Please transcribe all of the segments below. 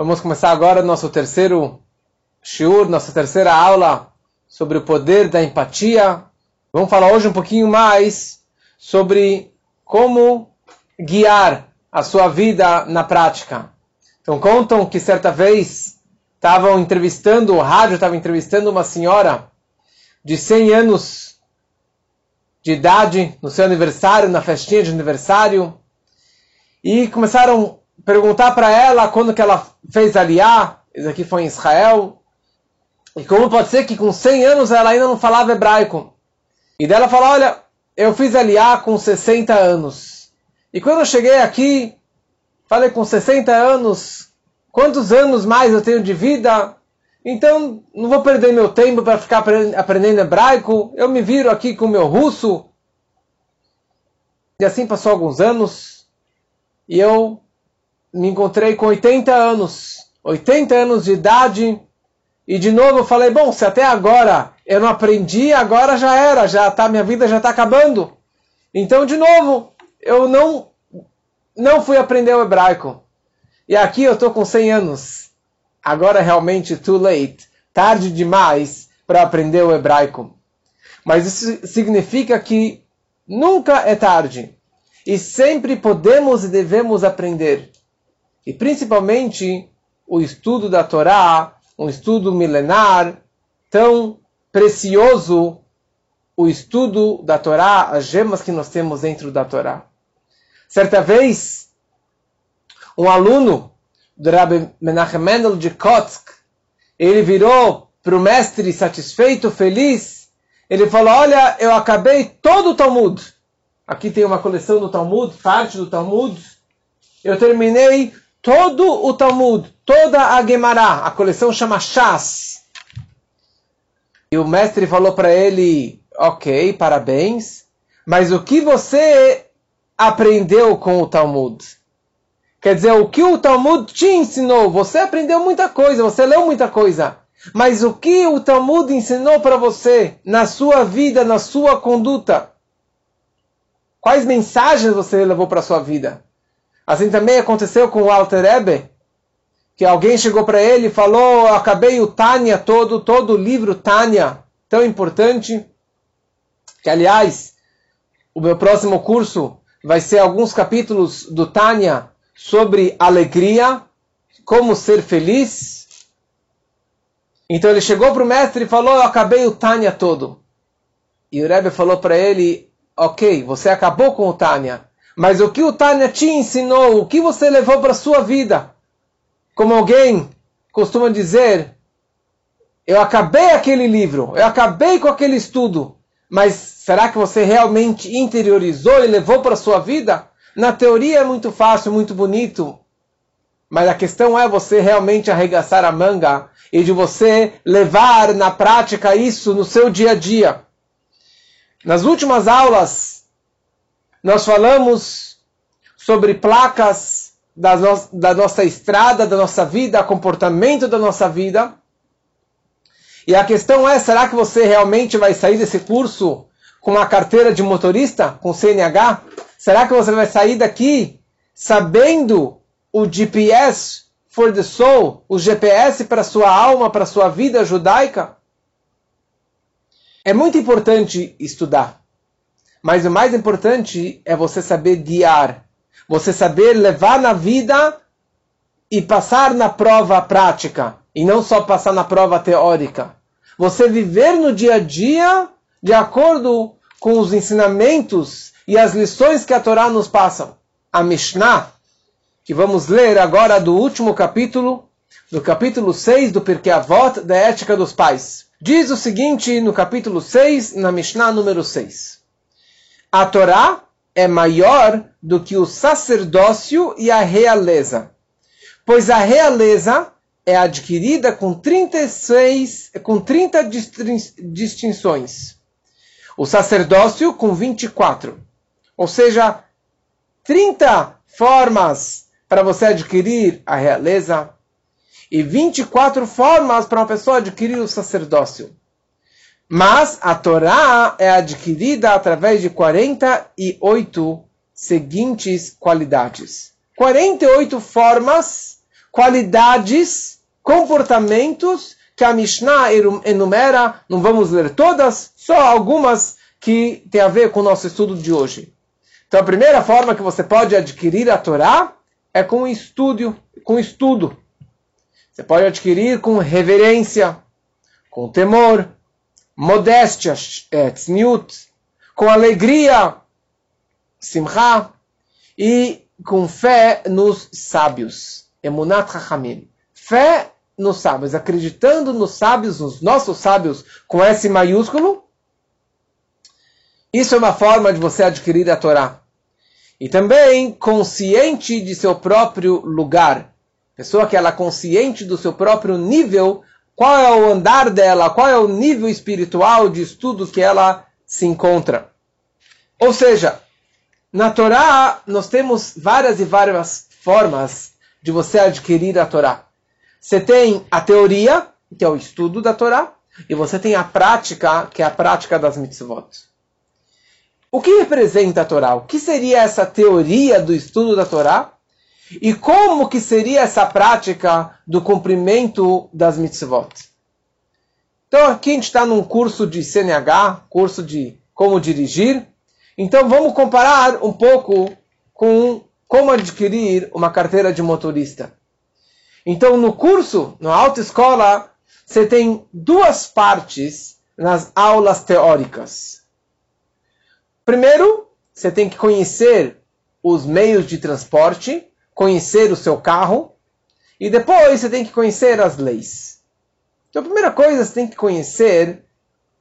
Vamos começar agora nosso terceiro shiur, nossa terceira aula sobre o poder da empatia. Vamos falar hoje um pouquinho mais sobre como guiar a sua vida na prática. Então contam que certa vez estavam entrevistando, o rádio estava entrevistando uma senhora de 100 anos de idade, no seu aniversário, na festinha de aniversário, e começaram perguntar para ela quando que ela fez aliá, isso aqui foi em Israel, e como pode ser que com 100 anos ela ainda não falava hebraico. E dela falou, olha, eu fiz aliá com 60 anos. E quando eu cheguei aqui, falei com 60 anos, quantos anos mais eu tenho de vida? Então, não vou perder meu tempo para ficar aprendendo hebraico. Eu me viro aqui com meu russo. E assim passou alguns anos. E eu me encontrei com 80 anos. 80 anos de idade. E de novo falei, bom, se até agora eu não aprendi, agora já era, já tá, minha vida já está acabando. Então, de novo, eu não não fui aprender o hebraico. E aqui eu estou com 100 anos. Agora realmente too late, tarde demais para aprender o hebraico. Mas isso significa que nunca é tarde. E sempre podemos e devemos aprender. E principalmente o estudo da Torá, um estudo milenar, tão precioso, o estudo da Torá, as gemas que nós temos dentro da Torá. Certa vez, um aluno do Rabbi Menachem Mendel de Kotsk, ele virou para o mestre satisfeito, feliz, ele falou, olha, eu acabei todo o Talmud. Aqui tem uma coleção do Talmud, parte do Talmud. Eu terminei todo o Talmud, toda a Gemara, a coleção chama Shas. E o mestre falou para ele, ok, parabéns, mas o que você aprendeu com o Talmud? Quer dizer, o que o Talmud te ensinou? Você aprendeu muita coisa, você leu muita coisa. Mas o que o Talmud ensinou para você na sua vida, na sua conduta? Quais mensagens você levou para a sua vida? Assim também aconteceu com o Alter Ebe, que alguém chegou para ele e falou: acabei o Tânia todo, todo o livro Tânia, tão importante, que aliás, o meu próximo curso vai ser alguns capítulos do Tânia sobre alegria, como ser feliz. Então ele chegou para o mestre e falou: Eu acabei o Tânia todo. E o Rebbe falou para ele: Ok, você acabou com o Tânia, mas o que o Tânia te ensinou, o que você levou para a sua vida? Como alguém costuma dizer, eu acabei aquele livro, eu acabei com aquele estudo, mas será que você realmente interiorizou e levou para a sua vida? Na teoria é muito fácil, muito bonito, mas a questão é você realmente arregaçar a manga e de você levar na prática isso no seu dia a dia. Nas últimas aulas, nós falamos sobre placas da, no da nossa estrada, da nossa vida, comportamento da nossa vida. E a questão é: será que você realmente vai sair desse curso com uma carteira de motorista, com CNH? Será que você vai sair daqui sabendo o GPS for the soul, o GPS para sua alma, para sua vida judaica? É muito importante estudar, mas o mais importante é você saber guiar, você saber levar na vida e passar na prova prática, e não só passar na prova teórica. Você viver no dia a dia de acordo com os ensinamentos e as lições que a Torá nos passa. A Mishnah, que vamos ler agora do último capítulo, do capítulo 6 do Pirkei Avot, da Ética dos Pais. Diz o seguinte no capítulo 6, na Mishnah número 6. A Torá é maior do que o sacerdócio e a realeza, pois a realeza é adquirida com 36, com 30 distinções. O sacerdócio com 24. Ou seja, 30 formas para você adquirir a realeza e 24 formas para uma pessoa adquirir o sacerdócio. Mas a Torá é adquirida através de 48 seguintes qualidades. 48 formas qualidades, comportamentos que a Mishnah enumera, não vamos ler todas, só algumas que tem a ver com o nosso estudo de hoje. Então a primeira forma que você pode adquirir a Torá é com estudo, com estudo. Você pode adquirir com reverência, com temor, modéstia, é, tzniut, com alegria, simcha, e com fé nos sábios, emunat chachamim. Fé nos sábios, acreditando nos sábios, nos nossos sábios, com S maiúsculo. Isso é uma forma de você adquirir a Torá. E também consciente de seu próprio lugar. Pessoa que ela é consciente do seu próprio nível, qual é o andar dela, qual é o nível espiritual de estudo que ela se encontra. Ou seja, na Torá nós temos várias e várias formas de você adquirir a Torá. Você tem a teoria, que é o estudo da Torá, e você tem a prática, que é a prática das mitzvot. O que representa a Torá? O que seria essa teoria do estudo da Torá? E como que seria essa prática do cumprimento das mitzvot? Então aqui a gente está num curso de CNH, curso de como dirigir. Então vamos comparar um pouco com como adquirir uma carteira de motorista. Então, no curso, na autoescola, você tem duas partes nas aulas teóricas. Primeiro, você tem que conhecer os meios de transporte, conhecer o seu carro, e depois você tem que conhecer as leis. Então, a primeira coisa, você tem que conhecer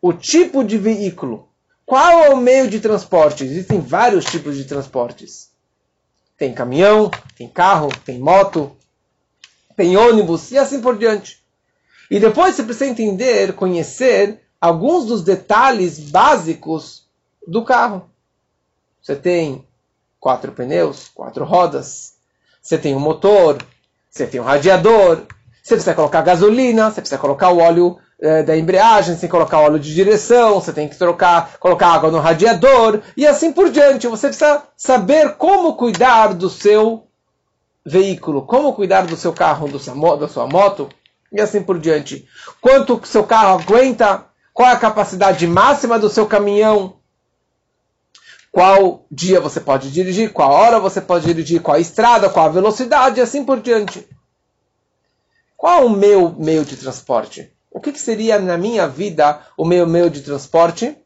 o tipo de veículo. Qual é o meio de transporte? Existem vários tipos de transportes. Tem caminhão, tem carro, tem moto, tem ônibus e assim por diante. E depois você precisa entender, conhecer alguns dos detalhes básicos do carro. Você tem quatro pneus, quatro rodas, você tem um motor, você tem um radiador, você precisa colocar gasolina, você precisa colocar o óleo é, da embreagem, você tem que colocar óleo de direção, você tem que trocar, colocar água no radiador e assim por diante. Você precisa saber como cuidar do seu veículo, como cuidar do seu carro, do seu, da sua moto e assim por diante. Quanto seu carro aguenta, qual é a capacidade máxima do seu caminhão, qual dia você pode dirigir, qual hora você pode dirigir, qual estrada, qual a velocidade e assim por diante. Qual o meu meio de transporte? O que, que seria na minha vida o meu meio de transporte?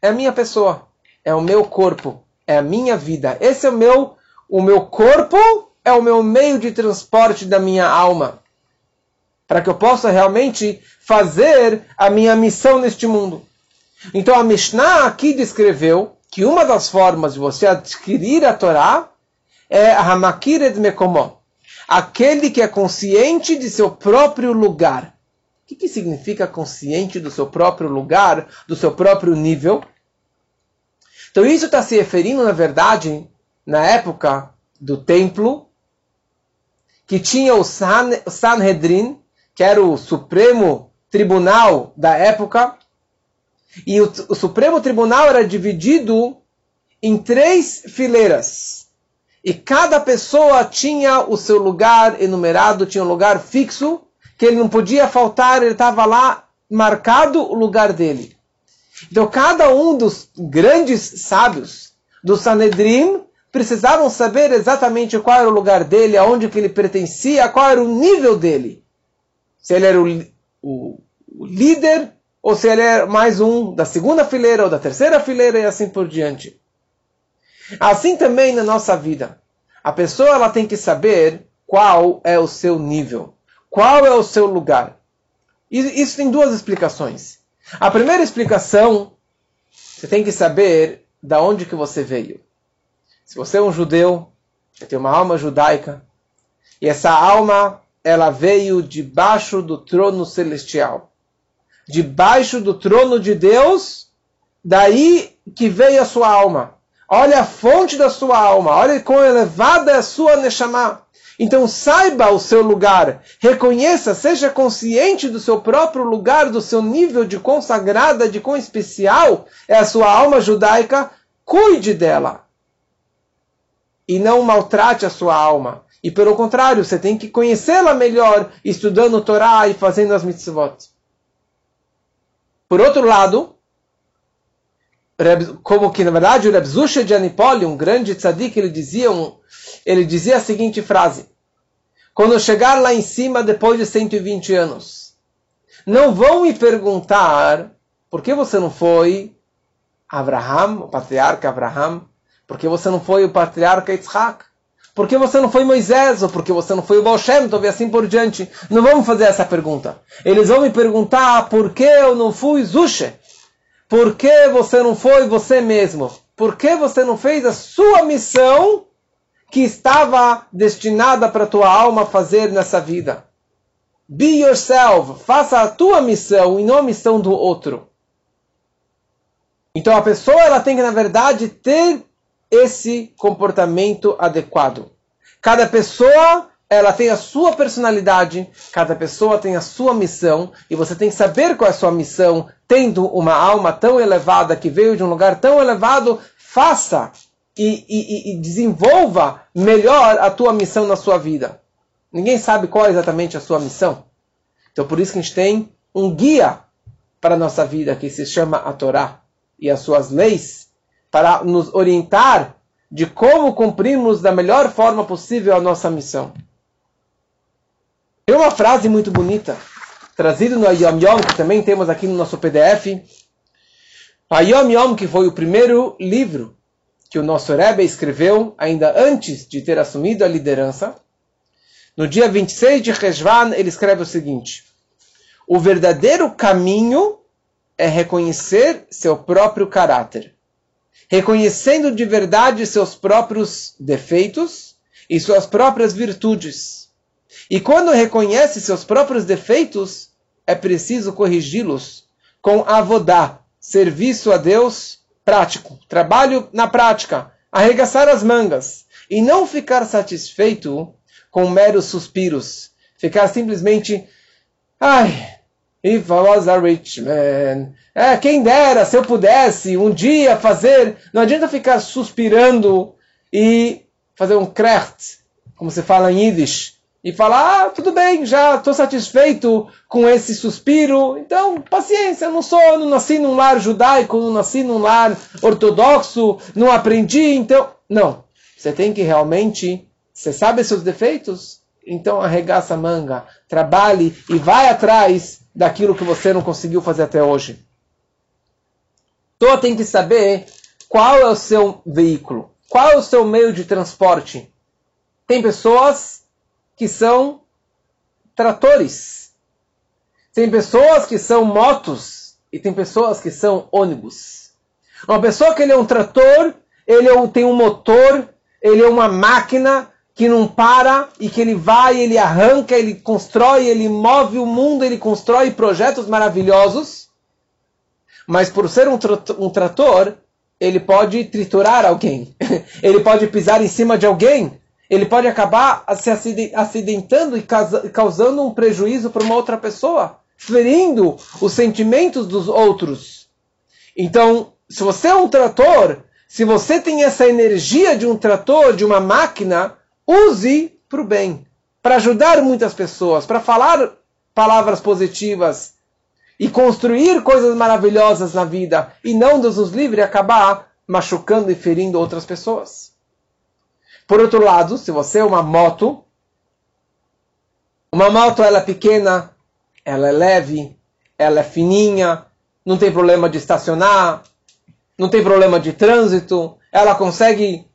É a minha pessoa, é o meu corpo, é a minha vida. Esse é o meu o meu corpo é o meu meio de transporte da minha alma. Para que eu possa realmente fazer a minha missão neste mundo. Então a Mishnah aqui descreveu que uma das formas de você adquirir a Torá é Hamakired Mekomó. Aquele que é consciente de seu próprio lugar. O que, que significa consciente do seu próprio lugar, do seu próprio nível? Então isso está se referindo, na verdade, na época do templo, que tinha o Sanhedrin, que era o Supremo Tribunal da época, e o, o Supremo Tribunal era dividido em três fileiras. E cada pessoa tinha o seu lugar enumerado, tinha um lugar fixo, que ele não podia faltar, ele estava lá marcado o lugar dele. Então cada um dos grandes sábios do Sanedrim precisavam saber exatamente qual era o lugar dele, aonde que ele pertencia, qual era o nível dele. Se ele era o, o, o líder ou se ele era mais um da segunda fileira ou da terceira fileira e assim por diante. Assim também na nossa vida. A pessoa ela tem que saber qual é o seu nível, qual é o seu lugar. Isso tem duas explicações. A primeira explicação, você tem que saber da onde que você veio. Se você é um judeu, você tem uma alma judaica, e essa alma, ela veio debaixo do trono celestial. Debaixo do trono de Deus, daí que veio a sua alma. Olha a fonte da sua alma, olha quão elevada é a sua Neshama. Então saiba o seu lugar, reconheça, seja consciente do seu próprio lugar, do seu nível de consagrada, de quão especial é a sua alma judaica, cuide dela e não maltrate a sua alma. E pelo contrário, você tem que conhecê-la melhor, estudando Torá e fazendo as mitzvot. Por outro lado, como que na verdade o Reb Zusha de Anipoli, um grande tzadik, ele dizia, um, ele dizia a seguinte frase: Quando eu chegar lá em cima depois de 120 anos, não vão me perguntar por que você não foi Abraham, o patriarca Abraham, por que você não foi o patriarca Yitzhak, por que você não foi Moisés, ou por que você não foi o Baal Shem Tov, e assim por diante. Não vamos fazer essa pergunta. Eles vão me perguntar por que eu não fui Zushe, por que você não foi você mesmo? Por que você não fez a sua missão que estava destinada para a tua alma fazer nessa vida? Be yourself. Faça a tua missão e não a missão do outro. Então a pessoa ela tem que, na verdade, ter esse comportamento adequado. Cada pessoa ela tem a sua personalidade, cada pessoa tem a sua missão, e você tem que saber qual é a sua missão, tendo uma alma tão elevada, que veio de um lugar tão elevado, faça e, e, e desenvolva melhor a tua missão na sua vida. Ninguém sabe qual é exatamente a sua missão. Então por isso que a gente tem um guia para a nossa vida, que se chama a Torá, e as suas leis, para nos orientar de como cumprirmos da melhor forma possível a nossa missão. Tem uma frase muito bonita, trazida no Ayom Yom, que também temos aqui no nosso PDF. Ayom Yom, que foi o primeiro livro que o nosso Rebbe escreveu, ainda antes de ter assumido a liderança. No dia 26 de Rejvan, ele escreve o seguinte: O verdadeiro caminho é reconhecer seu próprio caráter, reconhecendo de verdade seus próprios defeitos e suas próprias virtudes. E quando reconhece seus próprios defeitos, é preciso corrigi-los com avodá, serviço a Deus prático, trabalho na prática, arregaçar as mangas e não ficar satisfeito com meros suspiros, ficar simplesmente, ai, if I was a rich man, é, quem dera se eu pudesse um dia fazer, não adianta ficar suspirando e fazer um krecht, como se fala em Yiddish, e falar, ah, tudo bem, já estou satisfeito com esse suspiro, então paciência, não sou, não nasci num lar judaico, não nasci num lar ortodoxo, não aprendi, então, não. Você tem que realmente, você sabe seus defeitos, então arregaça a manga, trabalhe e vai atrás daquilo que você não conseguiu fazer até hoje. Então tem que saber qual é o seu veículo, qual é o seu meio de transporte. Tem pessoas que são tratores. Tem pessoas que são motos e tem pessoas que são ônibus. Uma pessoa que ele é um trator, ele é tem um motor, ele é uma máquina que não para e que ele vai, ele arranca, ele constrói, ele move o mundo, ele constrói projetos maravilhosos. Mas por ser um, um trator, ele pode triturar alguém. ele pode pisar em cima de alguém ele pode acabar se acidentando e causando um prejuízo para uma outra pessoa, ferindo os sentimentos dos outros. Então, se você é um trator, se você tem essa energia de um trator, de uma máquina, use para o bem, para ajudar muitas pessoas, para falar palavras positivas e construir coisas maravilhosas na vida, e não Deus nos livre acabar machucando e ferindo outras pessoas. Por outro lado, se você é uma moto, uma moto ela é pequena, ela é leve, ela é fininha, não tem problema de estacionar, não tem problema de trânsito, ela consegue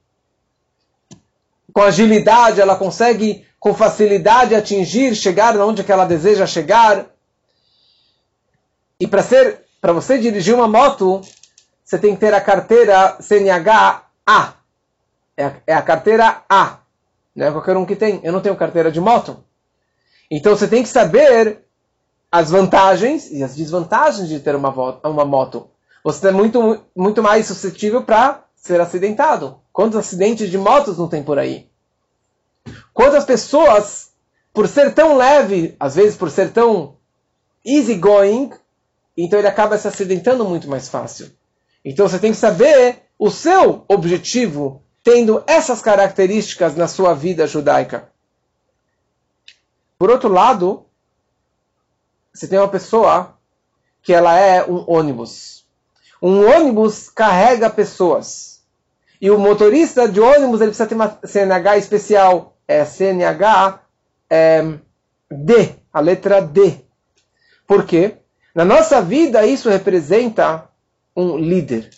com agilidade, ela consegue com facilidade atingir, chegar onde que ela deseja chegar. E para ser, para você dirigir uma moto, você tem que ter a carteira CNH A. É a, é a carteira A. Não é qualquer um que tem. Eu não tenho carteira de moto. Então você tem que saber as vantagens e as desvantagens de ter uma, uma moto. Você é muito, muito mais suscetível para ser acidentado. Quantos acidentes de motos não tem por aí? Quantas pessoas, por ser tão leve, às vezes por ser tão easygoing, então ele acaba se acidentando muito mais fácil. Então você tem que saber o seu objetivo tendo essas características na sua vida judaica. Por outro lado, você tem uma pessoa que ela é um ônibus. Um ônibus carrega pessoas. E o motorista de ônibus ele precisa ter uma CNH especial. É CNH é, D, a letra D. Por quê? Na nossa vida, isso representa um líder.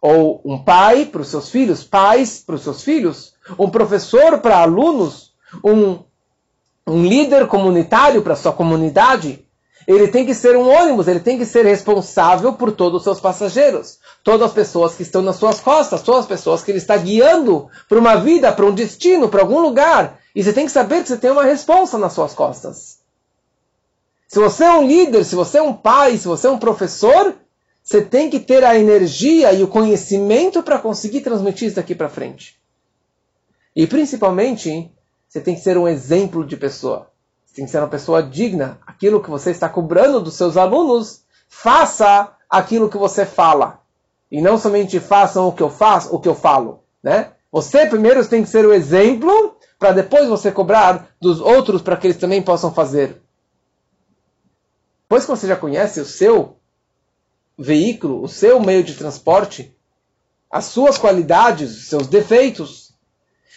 Ou um pai para os seus filhos, pais para os seus filhos, um professor para alunos, um, um líder comunitário para sua comunidade. Ele tem que ser um ônibus, ele tem que ser responsável por todos os seus passageiros. Todas as pessoas que estão nas suas costas, todas as pessoas que ele está guiando para uma vida, para um destino, para algum lugar. E você tem que saber que você tem uma responsa nas suas costas. Se você é um líder, se você é um pai, se você é um professor, você tem que ter a energia e o conhecimento para conseguir transmitir isso daqui para frente. E principalmente, você tem que ser um exemplo de pessoa. Tem que ser uma pessoa digna. Aquilo que você está cobrando dos seus alunos, faça aquilo que você fala. E não somente façam o que eu faço, o que eu falo, né? Você primeiro tem que ser o exemplo para depois você cobrar dos outros para que eles também possam fazer. Depois que você já conhece o seu veículo, o seu meio de transporte, as suas qualidades, os seus defeitos,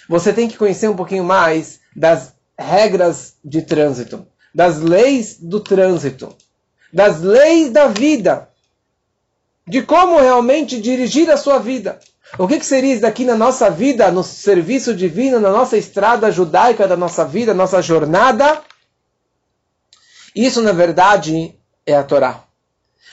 você tem que conhecer um pouquinho mais das regras de trânsito, das leis do trânsito, das leis da vida, de como realmente dirigir a sua vida. O que, que seria isso daqui na nossa vida, no serviço divino, na nossa estrada judaica da nossa vida, nossa jornada? Isso, na verdade, é a Torá.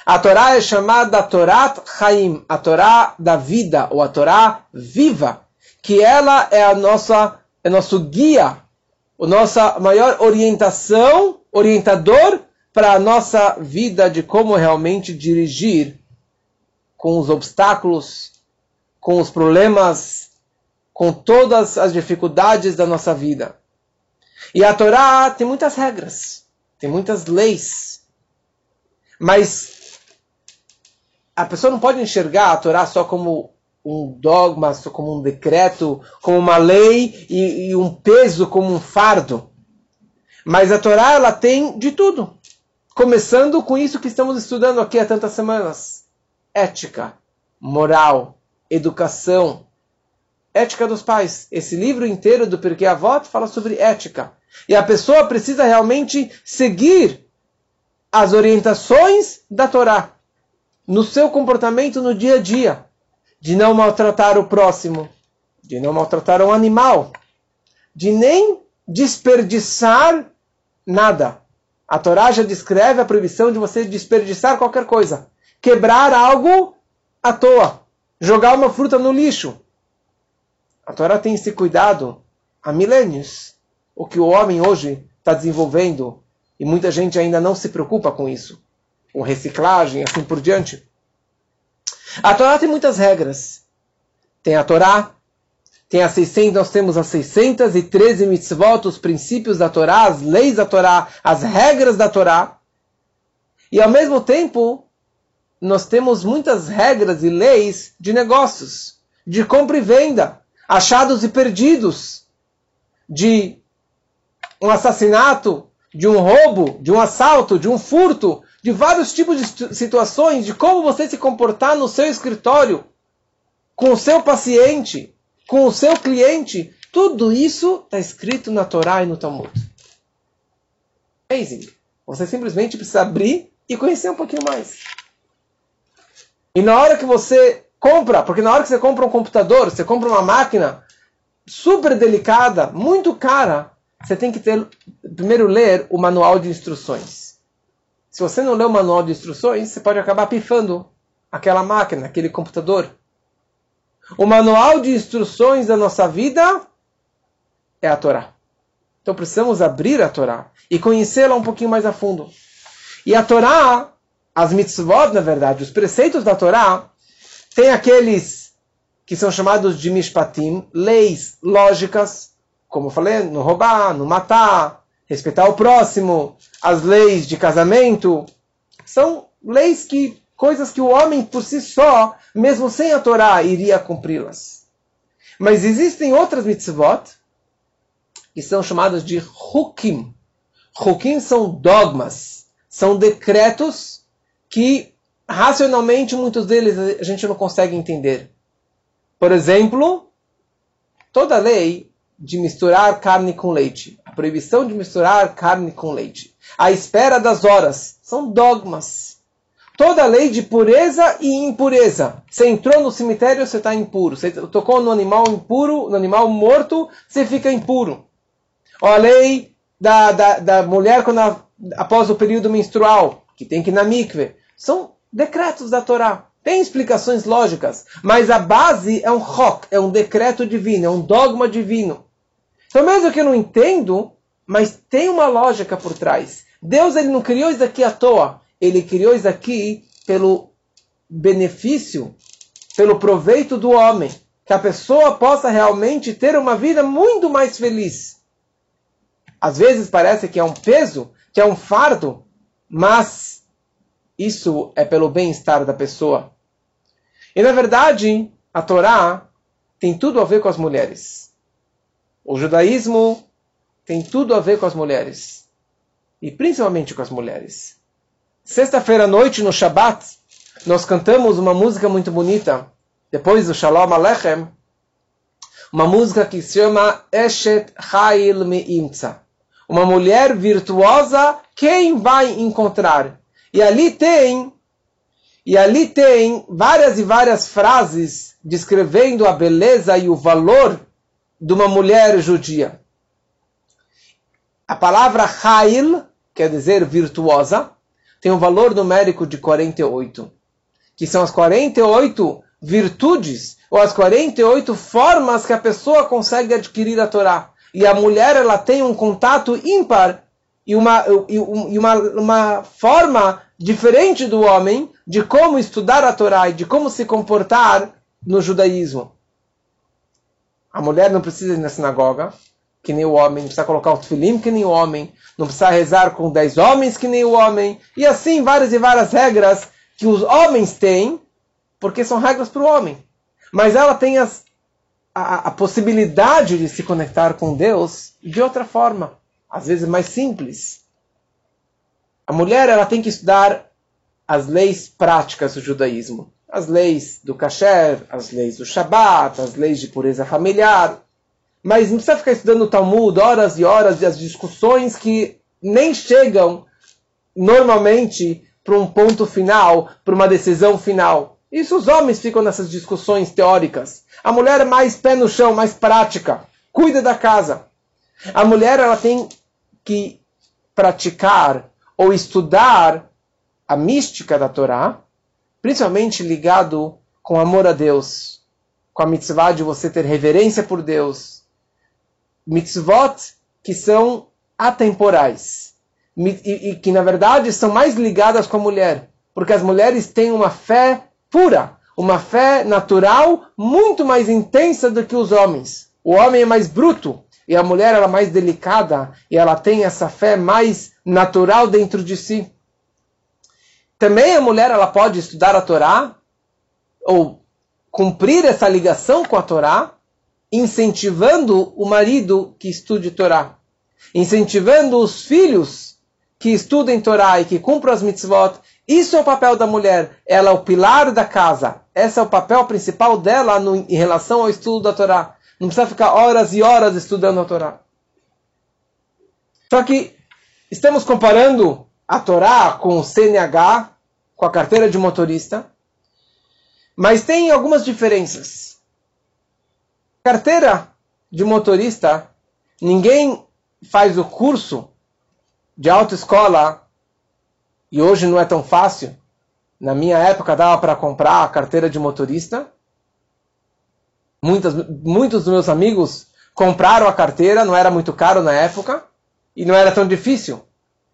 A Torá é chamada Torat Chaim, a Torá da vida, ou a Torá viva, que ela é a nossa, é nosso guia, a nossa maior orientação, orientador para a nossa vida de como realmente dirigir com os obstáculos, com os problemas, com todas as dificuldades da nossa vida. E a Torá tem muitas regras. Tem muitas leis. Mas a pessoa não pode enxergar a Torá só como um dogma, como um decreto, como uma lei e, e um peso, como um fardo. Mas a Torá ela tem de tudo. Começando com isso que estamos estudando aqui há tantas semanas: ética, moral, educação, ética dos pais. Esse livro inteiro do Porquê Avot fala sobre ética. E a pessoa precisa realmente seguir as orientações da Torá no seu comportamento no dia a dia, de não maltratar o próximo, de não maltratar um animal, de nem desperdiçar nada. A Torá já descreve a proibição de você desperdiçar qualquer coisa, quebrar algo à toa, jogar uma fruta no lixo. A Torá tem esse cuidado há milênios o que o homem hoje está desenvolvendo e muita gente ainda não se preocupa com isso, com reciclagem, assim por diante. A Torá tem muitas regras. Tem a Torá, tem as 600, nós temos as 613 mitzvot, os princípios da Torá, as leis da Torá, as regras da Torá. E ao mesmo tempo, nós temos muitas regras e leis de negócios, de compra e venda, achados e perdidos, de um assassinato, de um roubo, de um assalto, de um furto, de vários tipos de situações, de como você se comportar no seu escritório, com o seu paciente, com o seu cliente. Tudo isso está escrito na Torá e no Talmud. Amazing. Você simplesmente precisa abrir e conhecer um pouquinho mais. E na hora que você compra, porque na hora que você compra um computador, você compra uma máquina super delicada, muito cara, você tem que ter, primeiro ler o manual de instruções. Se você não lê o manual de instruções, você pode acabar pifando aquela máquina, aquele computador. O manual de instruções da nossa vida é a Torá. Então precisamos abrir a Torá e conhecê-la um pouquinho mais a fundo. E a Torá, as mitzvot, na verdade, os preceitos da Torá, tem aqueles que são chamados de mishpatim, leis lógicas, como eu falei, não roubar, não matar, respeitar o próximo, as leis de casamento, são leis que, coisas que o homem por si só, mesmo sem a Torá, iria cumpri-las. Mas existem outras mitzvot, que são chamadas de hukim. Hukim são dogmas, são decretos que racionalmente muitos deles a gente não consegue entender. Por exemplo, toda lei de misturar carne com leite, a proibição de misturar carne com leite, a espera das horas, são dogmas. Toda lei de pureza e impureza. Você entrou no cemitério, você está impuro. Você tocou no animal impuro, no animal morto, você fica impuro. Ou a lei da, da, da mulher quando a, após o período menstrual, que tem que ir na mikve. São decretos da Torá. Tem explicações lógicas, mas a base é um rock, é um decreto divino, é um dogma divino. Então, mesmo que eu não entendo, mas tem uma lógica por trás. Deus ele não criou isso aqui à toa. Ele criou isso aqui pelo benefício, pelo proveito do homem. Que a pessoa possa realmente ter uma vida muito mais feliz. Às vezes parece que é um peso, que é um fardo, mas isso é pelo bem-estar da pessoa. E na verdade, a Torá tem tudo a ver com as mulheres. O judaísmo tem tudo a ver com as mulheres. E principalmente com as mulheres. Sexta-feira à noite, no Shabat, nós cantamos uma música muito bonita. Depois do Shalom Alechem, uma música que se chama Eshet Chayil Meimtza. Uma mulher virtuosa, quem vai encontrar? E ali tem, e ali tem várias e várias frases descrevendo a beleza e o valor de uma mulher judia. A palavra Hail, quer dizer virtuosa, tem um valor numérico de 48, que são as 48 virtudes ou as 48 formas que a pessoa consegue adquirir a Torá. E a mulher ela tem um contato ímpar e uma, e uma, uma forma diferente do homem de como estudar a Torá e de como se comportar no judaísmo. A mulher não precisa ir na sinagoga, que nem o homem, não precisa colocar o tefilim que nem o homem, não precisa rezar com dez homens que nem o homem, e assim várias e várias regras que os homens têm, porque são regras para o homem. Mas ela tem as, a, a possibilidade de se conectar com Deus de outra forma às vezes mais simples. A mulher ela tem que estudar as leis práticas do judaísmo, as leis do kasher, as leis do Shabat, as leis de pureza familiar. Mas não precisa ficar estudando o Talmud horas e horas e as discussões que nem chegam normalmente para um ponto final, para uma decisão final. Isso os homens ficam nessas discussões teóricas. A mulher é mais pé no chão, mais prática, cuida da casa. A mulher ela tem que praticar ou estudar a mística da Torá, principalmente ligado com amor a Deus, com a mitzvah de você ter reverência por Deus. Mitzvot que são atemporais e, e que na verdade são mais ligadas com a mulher, porque as mulheres têm uma fé pura, uma fé natural muito mais intensa do que os homens. O homem é mais bruto, e a mulher ela é mais delicada e ela tem essa fé mais natural dentro de si. Também a mulher ela pode estudar a Torá ou cumprir essa ligação com a Torá, incentivando o marido que estude Torá, incentivando os filhos que estudem Torá e que cumpram as mitzvot. Isso é o papel da mulher. Ela é o pilar da casa. Esse é o papel principal dela no, em relação ao estudo da Torá. Não precisa ficar horas e horas estudando a Torá. Só que estamos comparando a Torá com o CNH, com a carteira de motorista, mas tem algumas diferenças. Carteira de motorista, ninguém faz o curso de autoescola e hoje não é tão fácil. Na minha época dava para comprar a carteira de motorista Muitas, muitos dos meus amigos compraram a carteira, não era muito caro na época e não era tão difícil.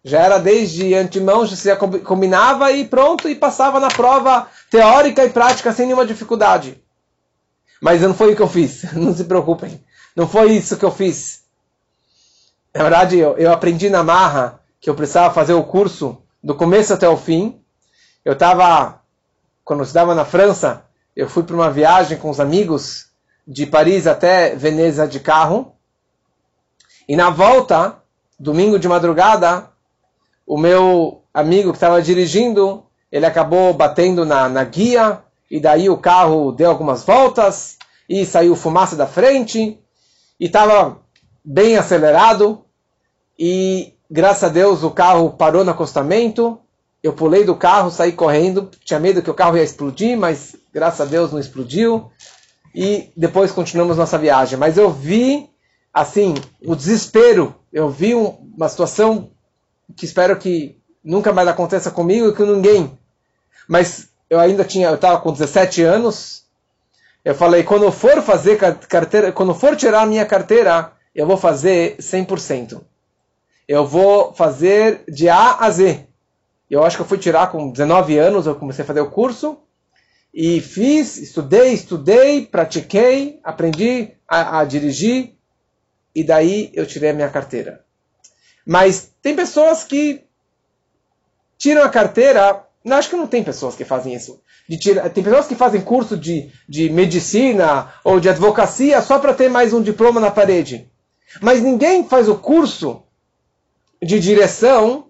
Já era desde antemão, já se combinava e pronto, e passava na prova teórica e prática sem nenhuma dificuldade. Mas não foi o que eu fiz, não se preocupem. Não foi isso que eu fiz. Na verdade, eu, eu aprendi na marra que eu precisava fazer o curso do começo até o fim. Eu estava, quando eu estudava na França, eu fui para uma viagem com os amigos de Paris até Veneza de carro. E na volta, domingo de madrugada, o meu amigo que estava dirigindo, ele acabou batendo na, na guia, e daí o carro deu algumas voltas, e saiu fumaça da frente, e estava bem acelerado, e graças a Deus o carro parou no acostamento, eu pulei do carro, saí correndo, tinha medo que o carro ia explodir, mas graças a Deus não explodiu, e depois continuamos nossa viagem. Mas eu vi, assim, o desespero, eu vi uma situação que espero que nunca mais aconteça comigo e com ninguém. Mas eu ainda tinha, eu estava com 17 anos. Eu falei, quando for fazer carteira, quando for tirar a minha carteira, eu vou fazer 100%. Eu vou fazer de A a Z. Eu acho que eu fui tirar com 19 anos, eu comecei a fazer o curso. E fiz, estudei, estudei, pratiquei, aprendi a, a dirigir. E daí eu tirei a minha carteira. Mas tem pessoas que tiram a carteira. Não, acho que não tem pessoas que fazem isso. Tira, tem pessoas que fazem curso de, de medicina ou de advocacia só para ter mais um diploma na parede. Mas ninguém faz o curso de direção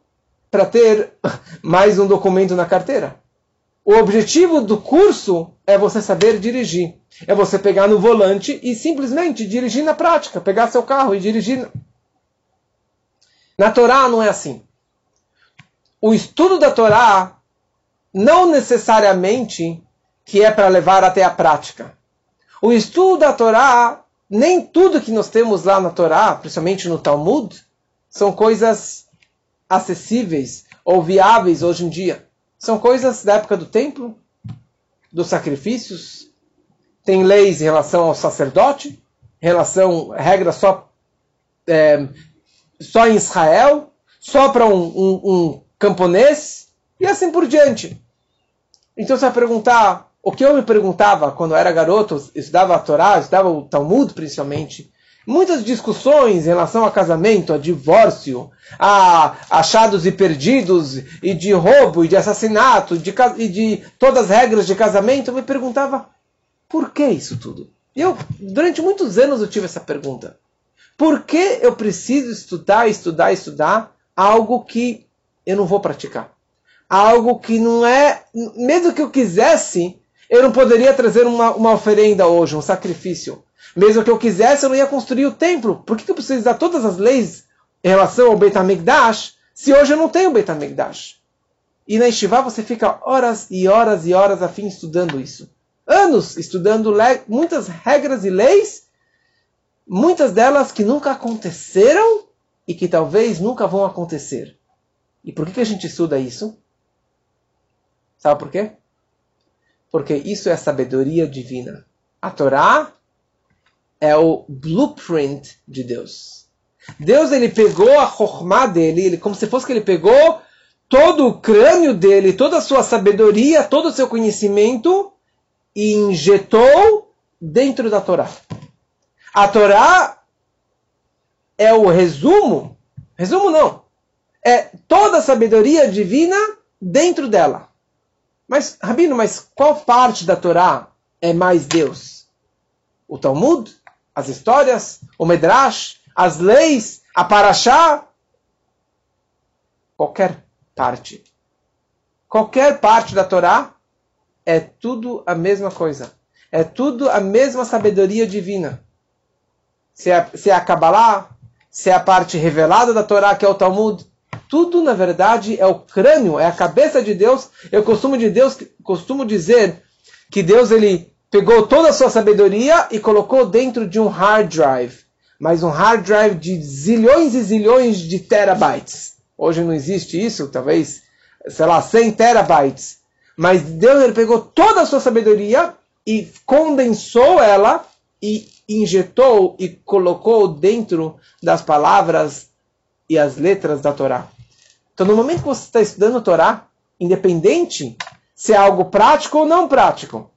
para ter mais um documento na carteira. O objetivo do curso é você saber dirigir. É você pegar no volante e simplesmente dirigir na prática. Pegar seu carro e dirigir na Torá não é assim. O estudo da Torá não necessariamente que é para levar até a prática. O estudo da Torá, nem tudo que nós temos lá na Torá, principalmente no Talmud, são coisas acessíveis ou viáveis hoje em dia. São coisas da época do templo, dos sacrifícios, tem leis em relação ao sacerdote, em relação regras só é, só em Israel, só para um, um, um camponês, e assim por diante. Então você vai perguntar, o que eu me perguntava quando eu era garoto, estudava a Torá, estudava o Talmud principalmente, muitas discussões em relação a casamento, a divórcio, a achados e perdidos, e de roubo, e de assassinato, de, e de todas as regras de casamento, eu me perguntava, por que isso tudo? E eu, durante muitos anos eu tive essa pergunta. Por que eu preciso estudar, estudar, estudar algo que eu não vou praticar? Algo que não é, mesmo que eu quisesse, eu não poderia trazer uma, uma oferenda hoje, um sacrifício. Mesmo que eu quisesse, eu não ia construir o templo. Por que, eu preciso dar todas as leis em relação ao Beit HaMikdash, se hoje eu não tenho Beit HaMikdash? E na Estivá você fica horas e horas e horas a fim estudando isso. Anos estudando muitas regras e leis muitas delas que nunca aconteceram e que talvez nunca vão acontecer. E por que, que a gente estuda isso? Sabe por quê? Porque isso é a sabedoria divina. A Torá é o blueprint de Deus. Deus ele pegou a chokmah dele, ele, como se fosse que ele pegou todo o crânio dele, toda a sua sabedoria, todo o seu conhecimento e injetou dentro da Torá. A Torá é o resumo, resumo não, é toda a sabedoria divina dentro dela. Mas, Rabino, mas qual parte da Torá é mais Deus? O Talmud? As histórias? O Medrash? As leis? A Parashá? Qualquer parte. Qualquer parte da Torá é tudo a mesma coisa. É tudo a mesma sabedoria divina se é, se é a Kabbalah, se é a parte revelada da Torá, que é o Talmud, tudo na verdade é o crânio, é a cabeça de Deus. Eu costumo de Deus, costumo dizer que Deus ele pegou toda a sua sabedoria e colocou dentro de um hard drive, mas um hard drive de zilhões e zilhões de terabytes. Hoje não existe isso, talvez, sei lá, 100 terabytes. Mas Deus ele pegou toda a sua sabedoria e condensou ela e injetou e colocou dentro das palavras e as letras da Torá. Então, no momento que você está estudando a Torá, independente se é algo prático ou não prático,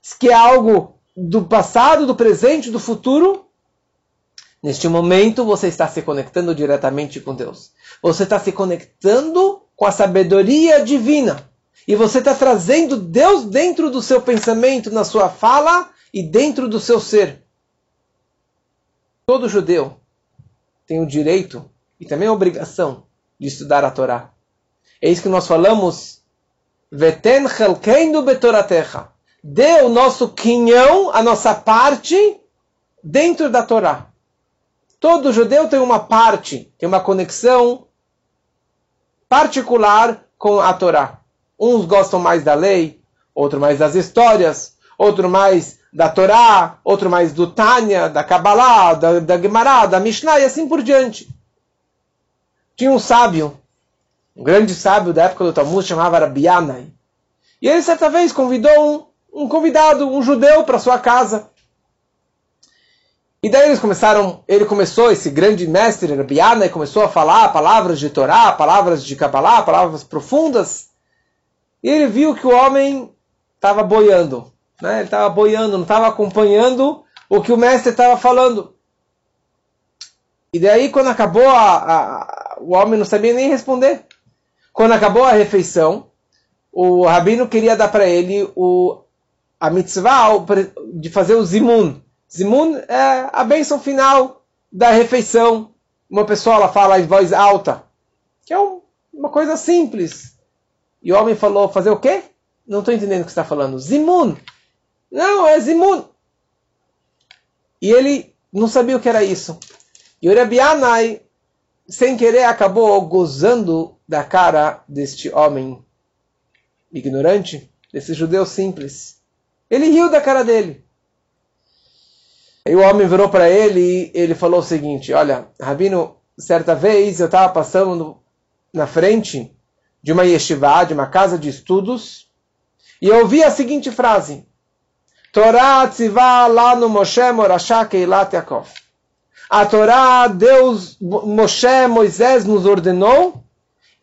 se é algo do passado, do presente, do futuro, neste momento você está se conectando diretamente com Deus. Você está se conectando com a sabedoria divina. E você está trazendo Deus dentro do seu pensamento, na sua fala e dentro do seu ser. Todo judeu tem o direito e também a obrigação de estudar a Torá. É isso que nós falamos. Veten chelkendo betoratecha. Dê o nosso quinhão, a nossa parte, dentro da Torá. Todo judeu tem uma parte, tem uma conexão particular com a Torá. Uns gostam mais da lei, outro mais das histórias, outro mais da Torá, outro mais do Tânia, da Kabbalah, da, da Gemara, da Mishnah e assim por diante. Tinha um sábio, um grande sábio da época do Talmud, chamava Rabianai. E ele certa vez convidou um, um convidado, um judeu, para sua casa. E daí eles começaram, ele começou, esse grande mestre Rabianai, começou a falar palavras de Torá, palavras de Kabbalah, palavras profundas. E ele viu que o homem estava boiando, né? Ele estava boiando, não estava acompanhando o que o mestre estava falando. E daí, quando acabou, a, a, o homem não sabia nem responder. Quando acabou a refeição, o rabino queria dar para ele o, a mitzvah de fazer o zimun. Zimun é a bênção final da refeição. Uma pessoa ela fala em voz alta, que é um, uma coisa simples. E o homem falou, fazer o quê? Não estou entendendo o que está falando. Zimun. Não, é Zimun. E ele não sabia o que era isso. E o Rabi Anai, sem querer, acabou gozando da cara deste homem ignorante, desse judeu simples. Ele riu da cara dele. E o homem virou para ele e ele falou o seguinte: Olha, Rabino, certa vez eu estava passando na frente de uma yeshiva, de uma casa de estudos, e eu ouvi a seguinte frase: Torá tzivá lá no Moshe Morashá Keilat Yaakov. A Torá, Deus, Moshe, Moisés nos ordenou,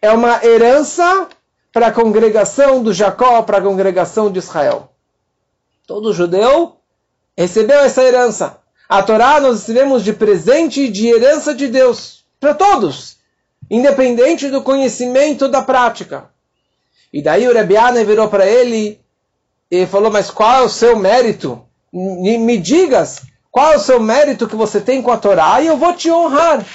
é uma herança para a congregação do Jacó, para a congregação de Israel. Todo judeu recebeu essa herança. A Torá nós recebemos de presente de herança de Deus, para todos, independente do conhecimento da prática. E daí o Rebiane virou para ele e falou: Mas qual é o seu mérito? Me, me digas qual é o seu mérito que você tem com a Torá e eu vou te honrar.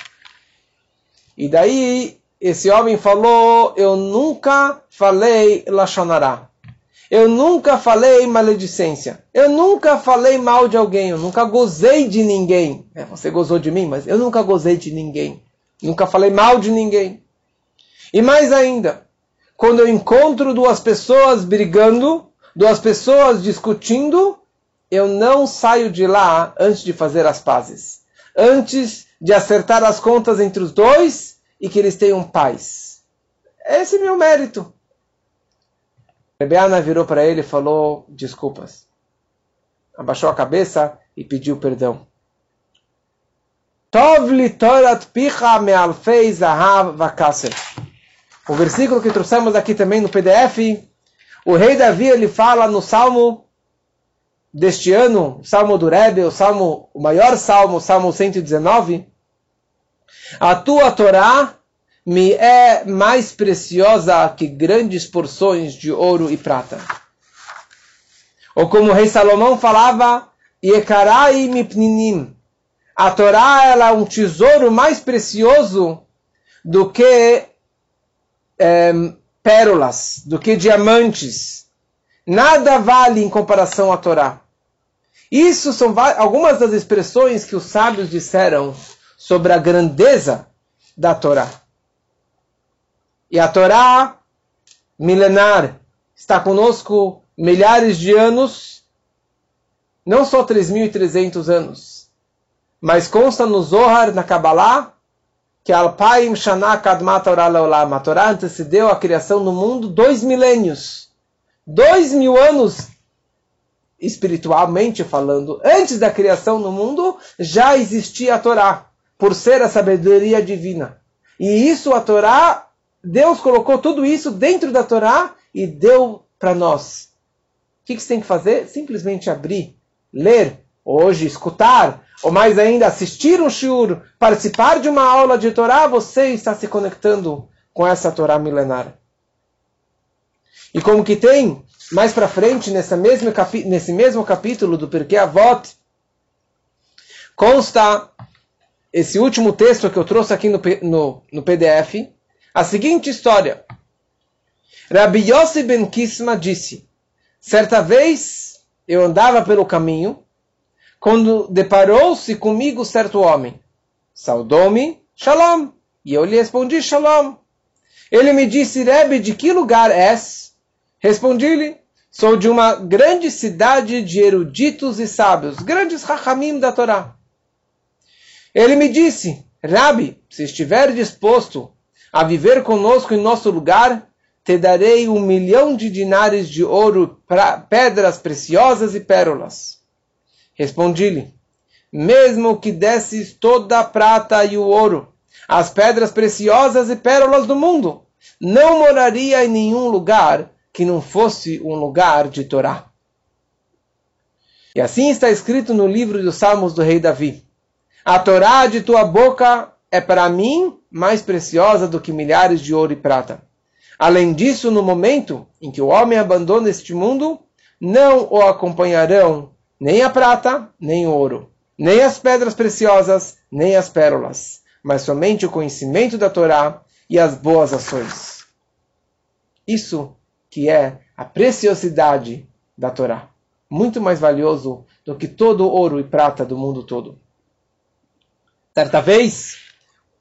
E daí esse homem falou: Eu nunca falei Lachonará. Eu nunca falei maledicência. Eu nunca falei mal de alguém. Eu nunca gozei de ninguém. É, você gozou de mim, mas eu nunca gozei de ninguém. Nunca falei mal de ninguém. E mais ainda, quando eu encontro duas pessoas brigando, duas pessoas discutindo, eu não saio de lá antes de fazer as pazes. Antes de acertar as contas entre os dois e que eles tenham paz. Esse é meu mérito. Rebeana virou para ele e falou desculpas. Abaixou a cabeça e pediu perdão. Picha me'alfei zahav. O versículo que trouxemos aqui também no PDF o rei Davi ele fala no salmo deste ano, salmo do Rebbe, o salmo, o maior salmo, salmo 119. A tua Torá me é mais preciosa que grandes porções de ouro e prata. Ou como o rei Salomão falava, Yekarai mipninim. A Torá ela é um tesouro mais precioso do que é, pérolas, do que diamantes. Nada vale em comparação à Torá. Isso são algumas das expressões que os sábios disseram sobre a grandeza da Torá. E a Torá milenar está conosco milhares de anos, não só 3.300 anos, mas consta no Zohar, na Kabbalah, que Alpaim Shana Kadmat Olam. A Torá antecedeu a criação do mundo dois milênios. Dois mil anos, espiritualmente falando, antes da criação do mundo, já existia a Torá, por ser a sabedoria divina. E isso, a Torá, Deus colocou tudo isso dentro da Torá e deu para nós. O que, que você tem que fazer? Simplesmente abrir, ler, hoje escutar, ou mais ainda, assistir um shiur, participar de uma aula de Torá, você está se conectando com essa Torá milenar. E como que tem, mais para frente, nesse mesmo, nesse mesmo capítulo do Pirkei Avot, consta esse último texto que eu trouxe aqui no, no, no PDF, a seguinte história. Rabbi Yossi ben Kisma disse, certa vez eu andava pelo caminho, quando deparou-se comigo certo homem. Saudou-me, shalom. E eu lhe respondi, shalom. Ele me disse, Rebbe, de que lugar és? Respondi-lhe, sou de uma grande cidade de eruditos e sábios, grandes rachamim da Torá. Ele me disse, Rabi, se estiver disposto a viver conosco em nosso lugar, te darei um milhão de dinares de ouro, pra, pedras preciosas e pérolas. Respondi-lhe, mesmo que desses toda a prata e o ouro, as pedras preciosas e pérolas do mundo, não moraria em nenhum lugar que não fosse um lugar de Torá. E assim está escrito no livro dos Salmos do rei Davi. A Torá de tua boca é para mim mais preciosa do que milhares de ouro e prata. Além disso, no momento em que o homem abandona este mundo, não o acompanharão nem a prata, nem o ouro, nem as pedras preciosas, nem as pérolas, mas somente o conhecimento da Torá e as boas ações. Isso que é a preciosidade da Torá, muito mais valioso do que todo ouro e prata do mundo todo. Certa vez,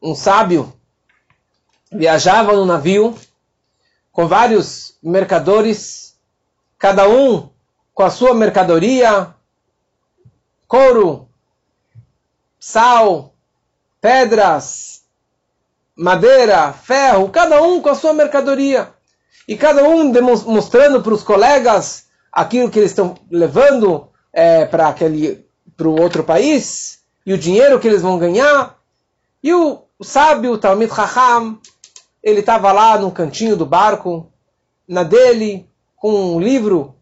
um sábio viajava no navio com vários mercadores, cada um com a sua mercadoria, couro, sal, pedras, madeira, ferro, cada um com a sua mercadoria. E cada um mostrando para os colegas aquilo que eles estão levando é, para aquele para o outro país e o dinheiro que eles vão ganhar. E o, sábio, o Talmid Raham, ele estava lá no cantinho do barco, na dele, com um livro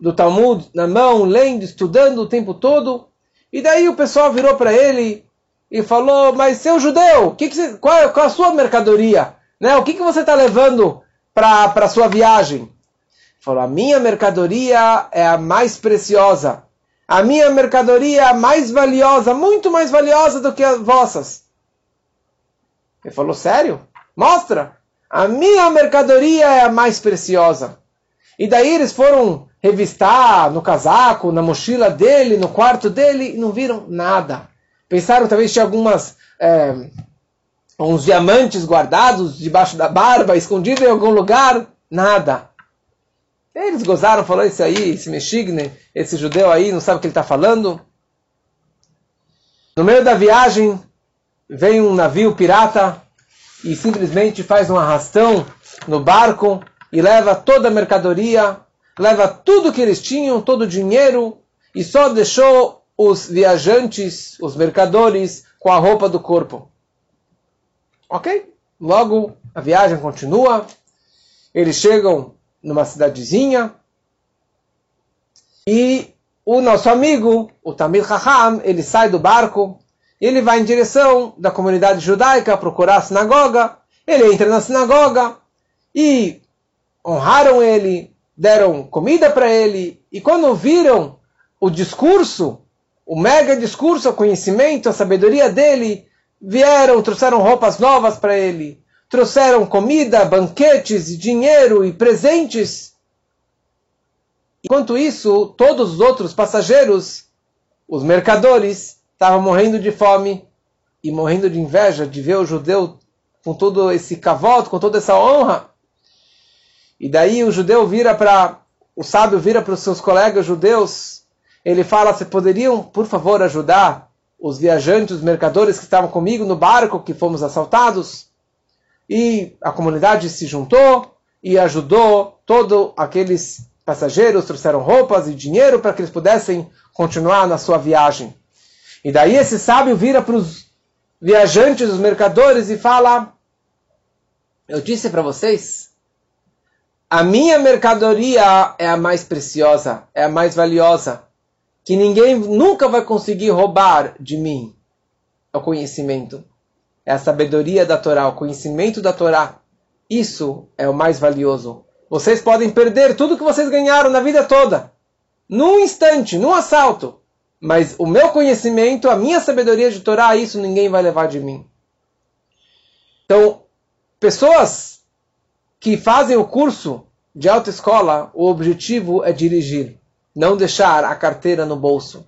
do Talmud na mão, lendo, estudando o tempo todo. E daí o pessoal virou para ele e falou: Mas seu judeu, que que você, qual, é, qual, é a sua mercadoria? Né? O que, que você está levando para a sua viagem? Ele falou: A minha mercadoria é a mais preciosa. A minha mercadoria é a mais valiosa, muito mais valiosa do que as vossas. Ele falou: Sério? Mostra! A minha mercadoria é a mais preciosa. E daí eles foram revistar no casaco, na mochila dele, no quarto dele, e não viram nada. Pensaram talvez tinha algumas é, uns diamantes guardados debaixo da barba, escondido em algum lugar, nada. Eles gozaram, falou isso aí, esse Meshigne, esse judeu aí, não sabe o que ele está falando. No meio da viagem, vem um navio pirata, e simplesmente faz um arrastão no barco e leva toda a mercadoria, leva tudo que eles tinham, todo o dinheiro, e só deixou os viajantes, os mercadores, com a roupa do corpo. Ok? Logo a viagem continua, eles chegam numa cidadezinha e o nosso amigo, o Tamir Raham, ele sai do barco ele vai em direção da comunidade judaica procurar a sinagoga. Ele entra na sinagoga e honraram ele, deram comida para ele. E quando viram o discurso, o mega discurso, o conhecimento, a sabedoria dele, vieram, trouxeram roupas novas para ele, trouxeram comida, banquetes, dinheiro e presentes. Enquanto isso, todos os outros passageiros, os mercadores, estava morrendo de fome e morrendo de inveja de ver o judeu com todo esse cavoto, com toda essa honra. E daí o judeu vira para, o sábio vira para os seus colegas judeus, ele fala, se poderiam, por favor, ajudar os viajantes, os mercadores que estavam comigo no barco, que fomos assaltados? E a comunidade se juntou e ajudou todos aqueles passageiros, trouxeram roupas e dinheiro para que eles pudessem continuar na sua viagem. E daí esse sábio vira para os viajantes, os mercadores, e fala: Eu disse para vocês, a minha mercadoria é a mais preciosa, é a mais valiosa, que ninguém nunca vai conseguir roubar de mim. É o conhecimento, é a sabedoria da Torá, o conhecimento da Torá. Isso é o mais valioso. Vocês podem perder tudo que vocês ganharam na vida toda, num instante, num assalto. Mas o meu conhecimento, a minha sabedoria de Torá, isso ninguém vai levar de mim. Então, pessoas que fazem o curso de autoescola, o objetivo é dirigir, não deixar a carteira no bolso.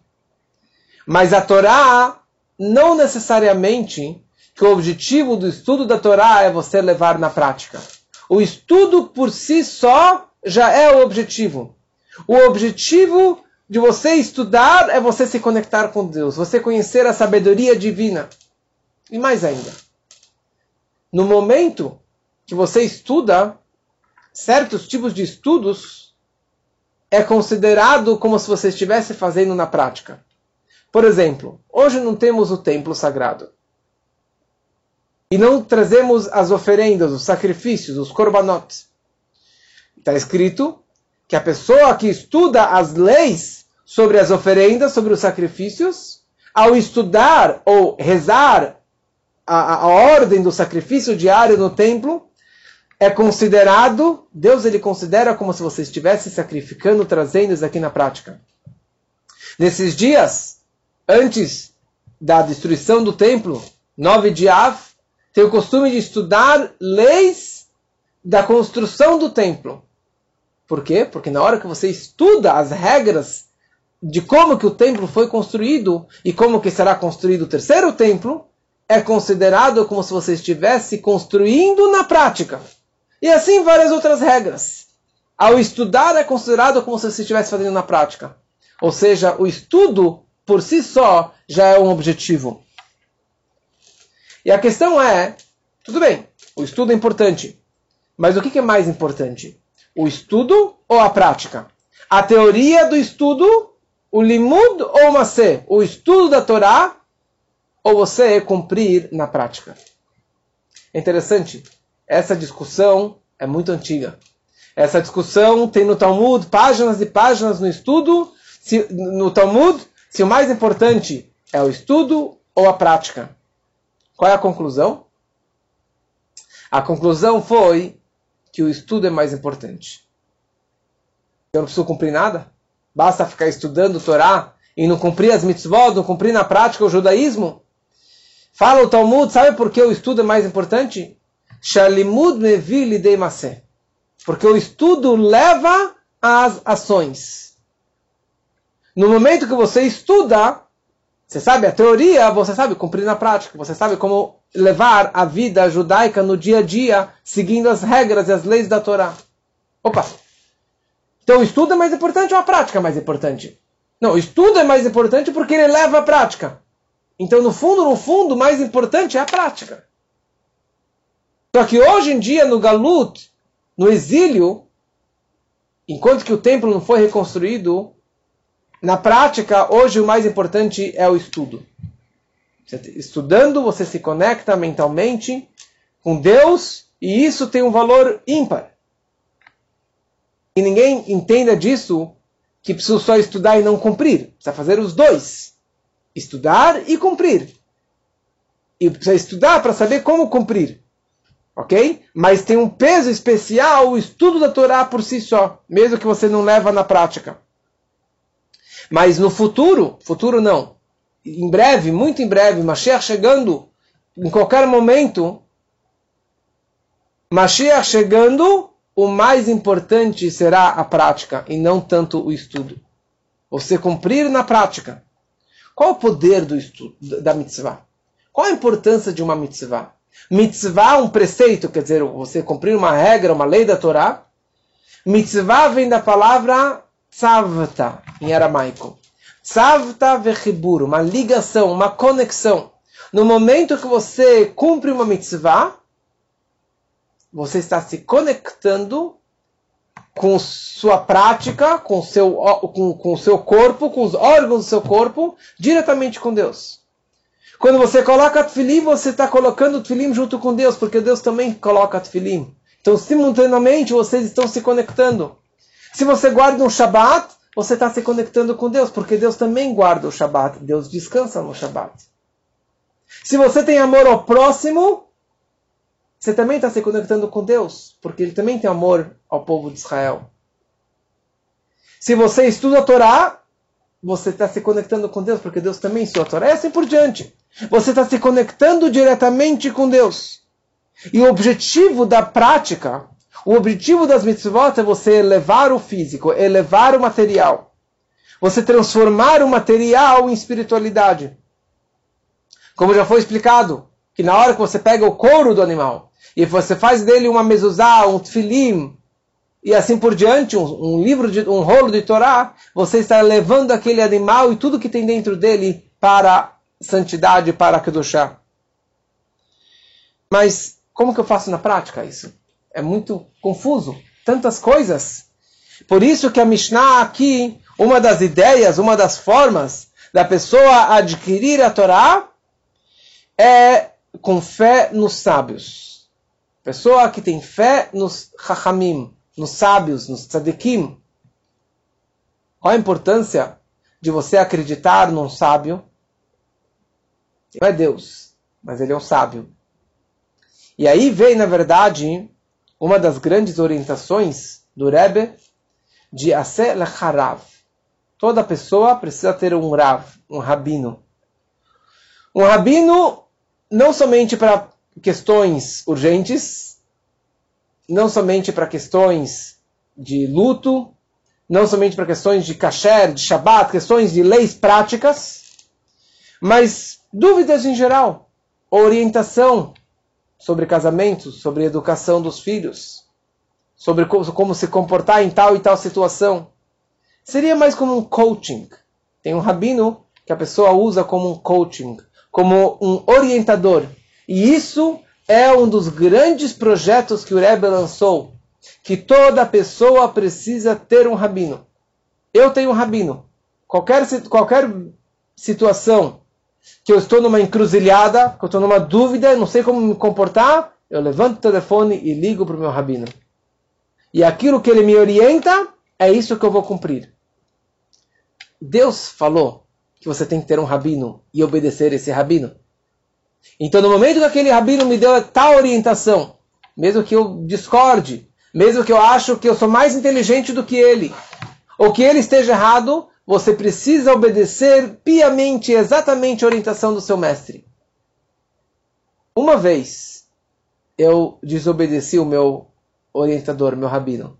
Mas a Torá, não necessariamente que o objetivo do estudo da Torá é você levar na prática. O estudo por si só já é o objetivo. O objetivo de você estudar é você se conectar com Deus, você conhecer a sabedoria divina. E mais ainda, no momento que você estuda, certos tipos de estudos é considerado como se você estivesse fazendo na prática. Por exemplo, hoje não temos o templo sagrado. E não trazemos as oferendas, os sacrifícios, os korbanot. Está escrito que a pessoa que estuda as leis sobre as oferendas, sobre os sacrifícios, ao estudar ou rezar a, a ordem do sacrifício diário no templo, é considerado, Deus ele considera como se você estivesse sacrificando, trazendo isso aqui na prática. Nesses dias, antes da destruição do templo, 9 de Av, tem o costume de estudar leis da construção do templo. Por quê? Porque na hora que você estuda as regras de como que o templo foi construído e como que será construído o terceiro templo, é considerado como se você estivesse construindo na prática. E assim várias outras regras. Ao estudar é considerado como se você estivesse fazendo na prática. Ou seja, o estudo por si só já é um objetivo. E a questão é, tudo bem, o estudo é importante, mas o que é mais importante? O estudo ou a prática? A teoria do estudo, o limud ou o masé? O estudo da Torá ou você cumprir na prática? É interessante, essa discussão é muito antiga. Essa discussão tem no Talmud páginas e páginas no estudo, se, no Talmud, se o mais importante é o estudo ou a prática. Qual é a conclusão? A conclusão foi que o estudo é mais importante. Eu não preciso cumprir nada? Basta ficar estudando o Torá e não cumprir as mitzvot, não cumprir na prática o judaísmo? Fala o Talmud, sabe por que o estudo é mais importante? Shalimud mevili deimase. Porque o estudo leva às ações. No momento que você estuda, você sabe a teoria, você sabe cumprir na prática, você sabe como levar a vida judaica no dia a dia, seguindo as regras e as leis da Torá. Opa! Então o estudo é mais importante ou a prática é mais importante? Não, o estudo é mais importante porque ele leva à prática. Então, no fundo, no fundo, o mais importante é a prática. Só que hoje em dia, no Galut, no exílio, enquanto que o templo não foi reconstruído, na prática, hoje o mais importante é o estudo. Estudando, você se conecta mentalmente com Deus e isso tem um valor ímpar. E ninguém entenda disso que precisa só estudar e não cumprir. Precisa fazer os dois. Estudar e cumprir. E precisa estudar para saber como cumprir. Ok? Mas tem um peso especial o estudo da Torá por si só, mesmo que você não leva na prática. Mas no futuro, futuro não, em breve, muito em breve, Mashiach chegando, em qualquer momento, Mashiach chegando, o mais importante será a prática e não tanto o estudo. Você cumprir na prática. Qual o poder do estudo, da mitzvah? Qual a importância de uma mitzvah? Mitzvah, um preceito, quer dizer, você cumprir uma regra, uma lei da Torá. Mitzvah vem da palavra tzavta, em aramaico. Tzavta vechibur, uma ligação, uma conexão. No momento que você cumpre uma mitzvah, você está se conectando com sua prática, com seu, com, com seu corpo, com os órgãos do seu corpo, diretamente com Deus. Quando você coloca tefilim, você está colocando tefilim junto com Deus, porque Deus também coloca tefilim. Então, simultaneamente, vocês estão se conectando. Se você guarda um Shabat, você está se conectando com Deus, porque Deus também guarda o Shabat, Deus descansa no Shabat. Se você tem amor ao próximo, você também está se conectando com Deus, porque Ele também tem amor ao povo de Israel. Se você estuda a Torá, você está se conectando com Deus, porque Deus também se Torá, e assim por diante. Você está se conectando diretamente com Deus. E o objetivo da prática, o objetivo das mitzvot é você elevar o físico, elevar o material. Você transformar o material em espiritualidade. Como já foi explicado, que na hora que você pega o couro do animal e você faz dele uma mezuzá, um tfilim, e assim por diante, um, um, livro de um rolo de Torá, você está levando aquele animal e tudo que tem dentro dele para santidade, para Kedushá. Mas como que eu faço na prática isso? É muito confuso, tantas coisas. Por isso que a Mishnah aqui, uma das ideias, uma das formas da pessoa adquirir a Torá é com fé nos sábios. Pessoa que tem fé nos chachamim, nos sábios, nos tzadikim. Qual a importância de você acreditar num sábio? Não é Deus, mas ele é um sábio. E aí vem, na verdade, uma das grandes orientações do Rebbe de Ase Lecharav. Toda pessoa precisa ter um Rav, um rabino. Um rabino não somente para questões urgentes, não somente para questões de luto, não somente para questões de kasher, de shabat, questões de leis práticas, mas dúvidas em geral, orientação sobre casamento, sobre educação dos filhos, sobre como se comportar em tal e tal situação. Seria mais como um coaching. Tem um rabino que a pessoa usa como um coaching, como um orientador. E isso é um dos grandes projetos que o Rebbe lançou, que toda pessoa precisa ter um rabino. Eu tenho um rabino. Qualquer, qualquer situação que eu estou numa encruzilhada, que eu estou numa dúvida, não sei como me comportar, eu levanto o telefone e ligo para o meu rabino. E aquilo que ele me orienta, é isso que eu vou cumprir. Deus falou que você tem que ter um rabino e obedecer esse rabino. Então, no momento que aquele rabino me deu tal orientação, mesmo que eu discorde, mesmo que eu acho que eu sou mais inteligente do que ele, ou que ele esteja errado, você precisa obedecer piamente exatamente a orientação do seu mestre. Uma vez eu desobedeci o meu orientador, meu rabino.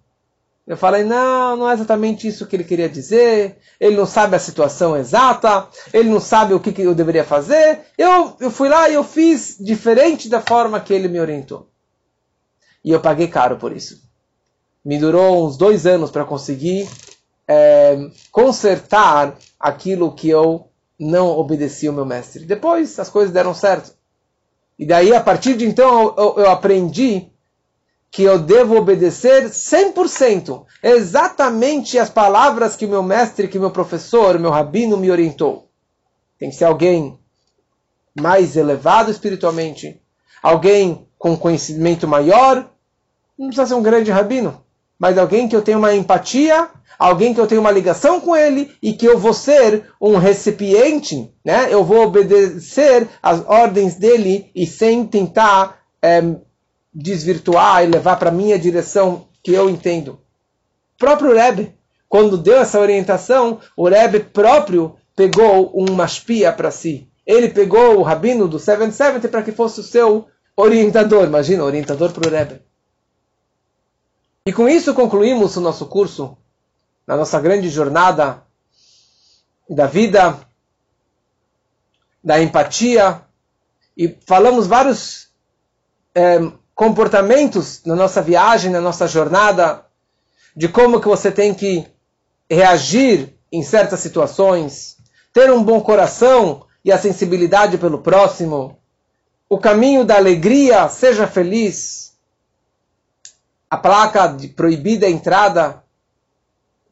Eu falei, não, não é exatamente isso que ele queria dizer, ele não sabe a situação exata, ele não sabe o que, eu deveria fazer. Eu, eu fui lá e eu fiz diferente da forma que ele me orientou. E eu paguei caro por isso. Me durou uns dois anos para conseguir é, consertar aquilo que eu não obedeci ao meu mestre. Depois as coisas deram certo. E daí, a partir de então, eu, eu aprendi que eu devo obedecer 100%, exatamente as palavras que meu mestre, que meu professor, meu rabino me orientou. Tem que ser alguém mais elevado espiritualmente, alguém com conhecimento maior, não precisa ser um grande rabino, mas alguém que eu tenha uma empatia alguém que eu tenho uma ligação com ele e que eu vou ser um recipiente, né? Eu vou obedecer as ordens dele e sem tentar é, desvirtuar e levar para minha direção que eu entendo. O próprio Rebbe, quando deu essa orientação, o Rebbe próprio pegou uma espia para si. Ele pegou o rabino do 770 para que fosse o seu orientador. Imagina, orientador para o Rebbe. E com isso concluímos o nosso curso na nossa grande jornada da vida, da empatia, e falamos vários é, comportamentos na nossa viagem, na nossa jornada, de como que você tem que reagir em certas situações, ter um bom coração e a sensibilidade pelo próximo, o caminho da alegria, seja feliz, a placa de proibida entrada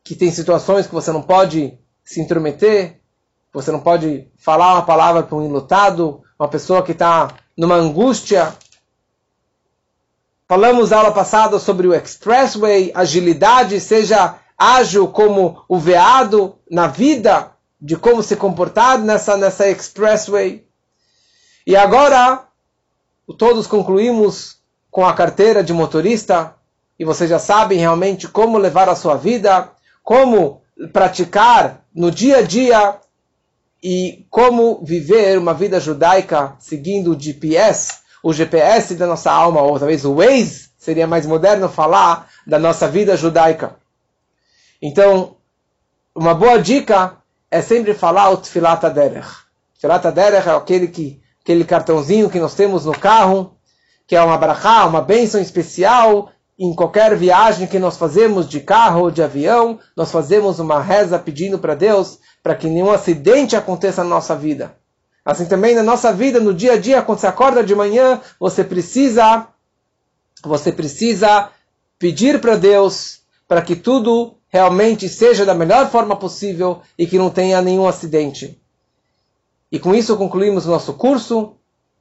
que tem situações que você não pode se intrometer, você não pode falar uma palavra para um enlutado, uma pessoa que está numa angústia. Falamos aula passada sobre o expressway, agilidade, seja ágil como o veado na vida, de como se comportar nessa, nessa expressway. E agora, todos concluímos com a carteira de motorista, e vocês já sabem realmente como levar a sua vida como praticar no dia a dia e como viver uma vida judaica seguindo o GPS, o GPS da nossa alma, ou talvez o Waze, seria mais moderno falar da nossa vida judaica. Então, uma boa dica é sempre falar o Tfilat Aderech. Tfilat Aderech é aquele, que, aquele cartãozinho que nós temos no carro, que é uma brachá, uma bênção especial em qualquer viagem que nós fazemos de carro ou de avião, nós fazemos uma reza pedindo para Deus para que nenhum acidente aconteça na nossa vida. Assim também na nossa vida, no dia a dia, quando você acorda de manhã, você precisa você precisa pedir para Deus para que tudo realmente seja da melhor forma possível e que não tenha nenhum acidente. E com isso concluímos o nosso curso.